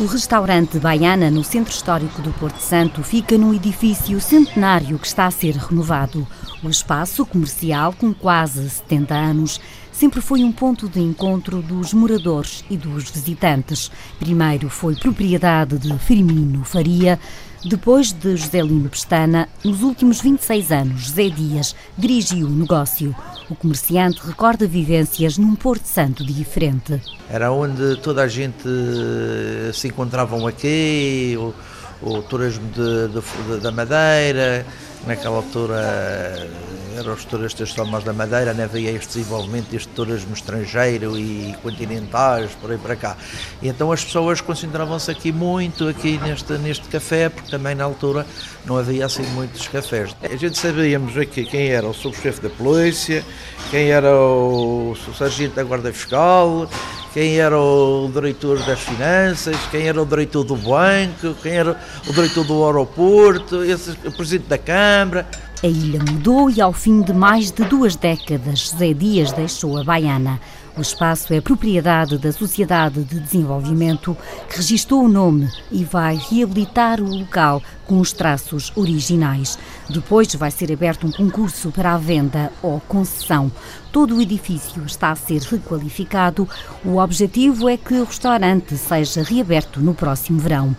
O restaurante Baiana, no centro histórico do Porto Santo, fica num edifício centenário que está a ser renovado. O espaço comercial, com quase 70 anos, sempre foi um ponto de encontro dos moradores e dos visitantes. Primeiro foi propriedade de Firmino Faria, depois de José Lino Pestana, nos últimos 26 anos, José Dias dirigiu o negócio. O comerciante recorda vivências num Porto Santo diferente. Era onde toda a gente eh, se encontravam aqui, o, o turismo de, de, da Madeira, naquela altura eram os turistas só mais da Madeira, não havia este desenvolvimento deste turismo estrangeiro e continentais, por aí para cá. E então as pessoas concentravam-se aqui muito, aqui neste, neste café, porque também na altura não havia assim muitos cafés. A gente sabíamos aqui quem era o subchefe da polícia, quem era o, o sargento da guarda fiscal, quem era o diretor das finanças, quem era o diretor do banco, quem era o diretor do aeroporto, esse, o presidente da Câmara. A ilha mudou e, ao fim de mais de duas décadas, José Dias deixou a Baiana. O espaço é propriedade da Sociedade de Desenvolvimento, que registrou o nome e vai reabilitar o local com os traços originais. Depois vai ser aberto um concurso para a venda ou concessão. Todo o edifício está a ser requalificado. O objetivo é que o restaurante seja reaberto no próximo verão.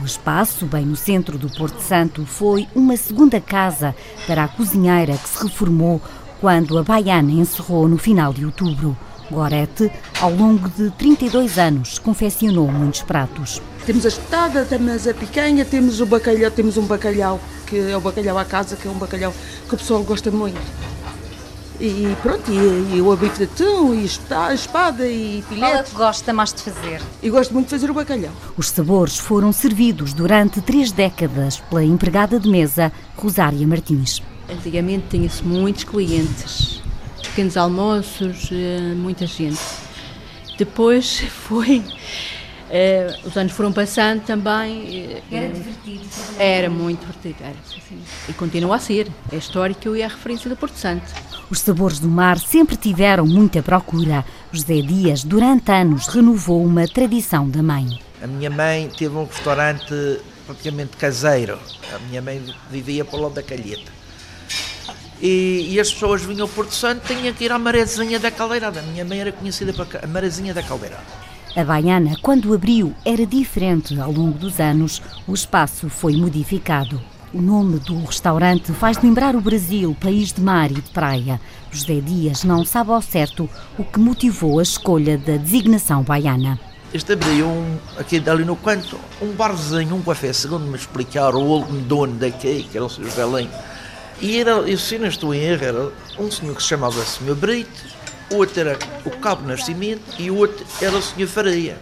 O espaço, bem no centro do Porto Santo, foi uma segunda casa para a cozinheira que se reformou quando a Baiana encerrou no final de outubro. Gorete, ao longo de 32 anos, confeccionou muitos pratos. Temos a espetada, temos a picanha, temos o bacalhau, temos um bacalhau, que é o bacalhau à casa, que é um bacalhau que o pessoal gosta muito. E pronto, e, e o bife de atum, e a espada, e filete. Qual é que gosta mais de fazer? E gosto muito de fazer o bacalhau. Os sabores foram servidos durante três décadas pela empregada de mesa Rosária Martins. Antigamente tinha-se muitos clientes, pequenos almoços, eh, muita gente. Depois foi Uh, os anos foram passando também. Uh, era divertido? Era muito divertido, era, assim. E continua a ser. É histórico e é a referência do Porto Santo. Os sabores do mar sempre tiveram muita procura. José Dias, durante anos, renovou uma tradição da mãe. A minha mãe teve um restaurante praticamente caseiro. A minha mãe vivia para o lado da Calheta. E, e, as pessoas vinham ao Porto Santo tinham que ir à Marezinha da Caldeirada. A minha mãe era conhecida para a Marezinha da Caldeirada. A Baiana, quando abriu, era diferente. Ao longo dos anos, o espaço foi modificado. O nome do restaurante faz lembrar o Brasil, país de mar e de praia. José Dias não sabe ao certo o que motivou a escolha da designação baiana. Este abriu um, aqui ali no canto, um barzinho, um café, segundo me explicaram, o dono daqui, que era o Sr. José E era, eu se não estou em erro, era um senhor que se chamava Sr. Brito, outro era o Cabo Nascimento e outro era o Senhor Faria.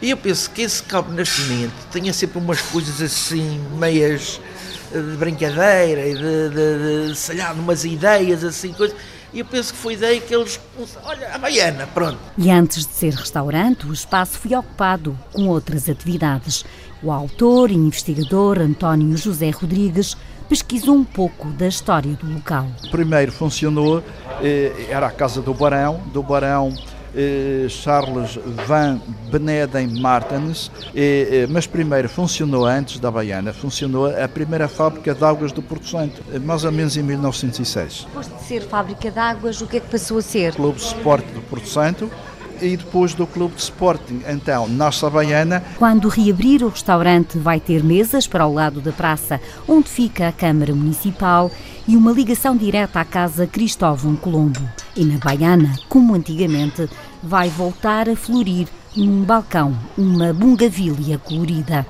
E eu penso que esse Cabo Nascimento tinha sempre umas coisas assim, meias eh, de brincadeira e de, de, de sei lá, umas ideias assim, coisas. E eu penso que foi daí que eles. Olha, a baiana, pronto. E antes de ser restaurante, o espaço foi ocupado com outras atividades. O autor e investigador António José Rodrigues pesquisou um pouco da história do local. Primeiro funcionou, eh, era a casa do Barão, do Barão Charles Van Beneden Martens, eh, mas primeiro funcionou antes da Baiana, funcionou a primeira fábrica de águas do Porto Santo, mais ou menos em 1906. Depois de ser fábrica de águas, o que é que passou a ser? Clube de Sport do Porto Santo, e depois do Clube de Sporting, então, Nossa Baiana. Quando reabrir o restaurante vai ter mesas para o lado da praça, onde fica a Câmara Municipal e uma ligação direta à Casa Cristóvão Colombo. E na Baiana, como antigamente, vai voltar a florir num balcão uma bungavilha colorida.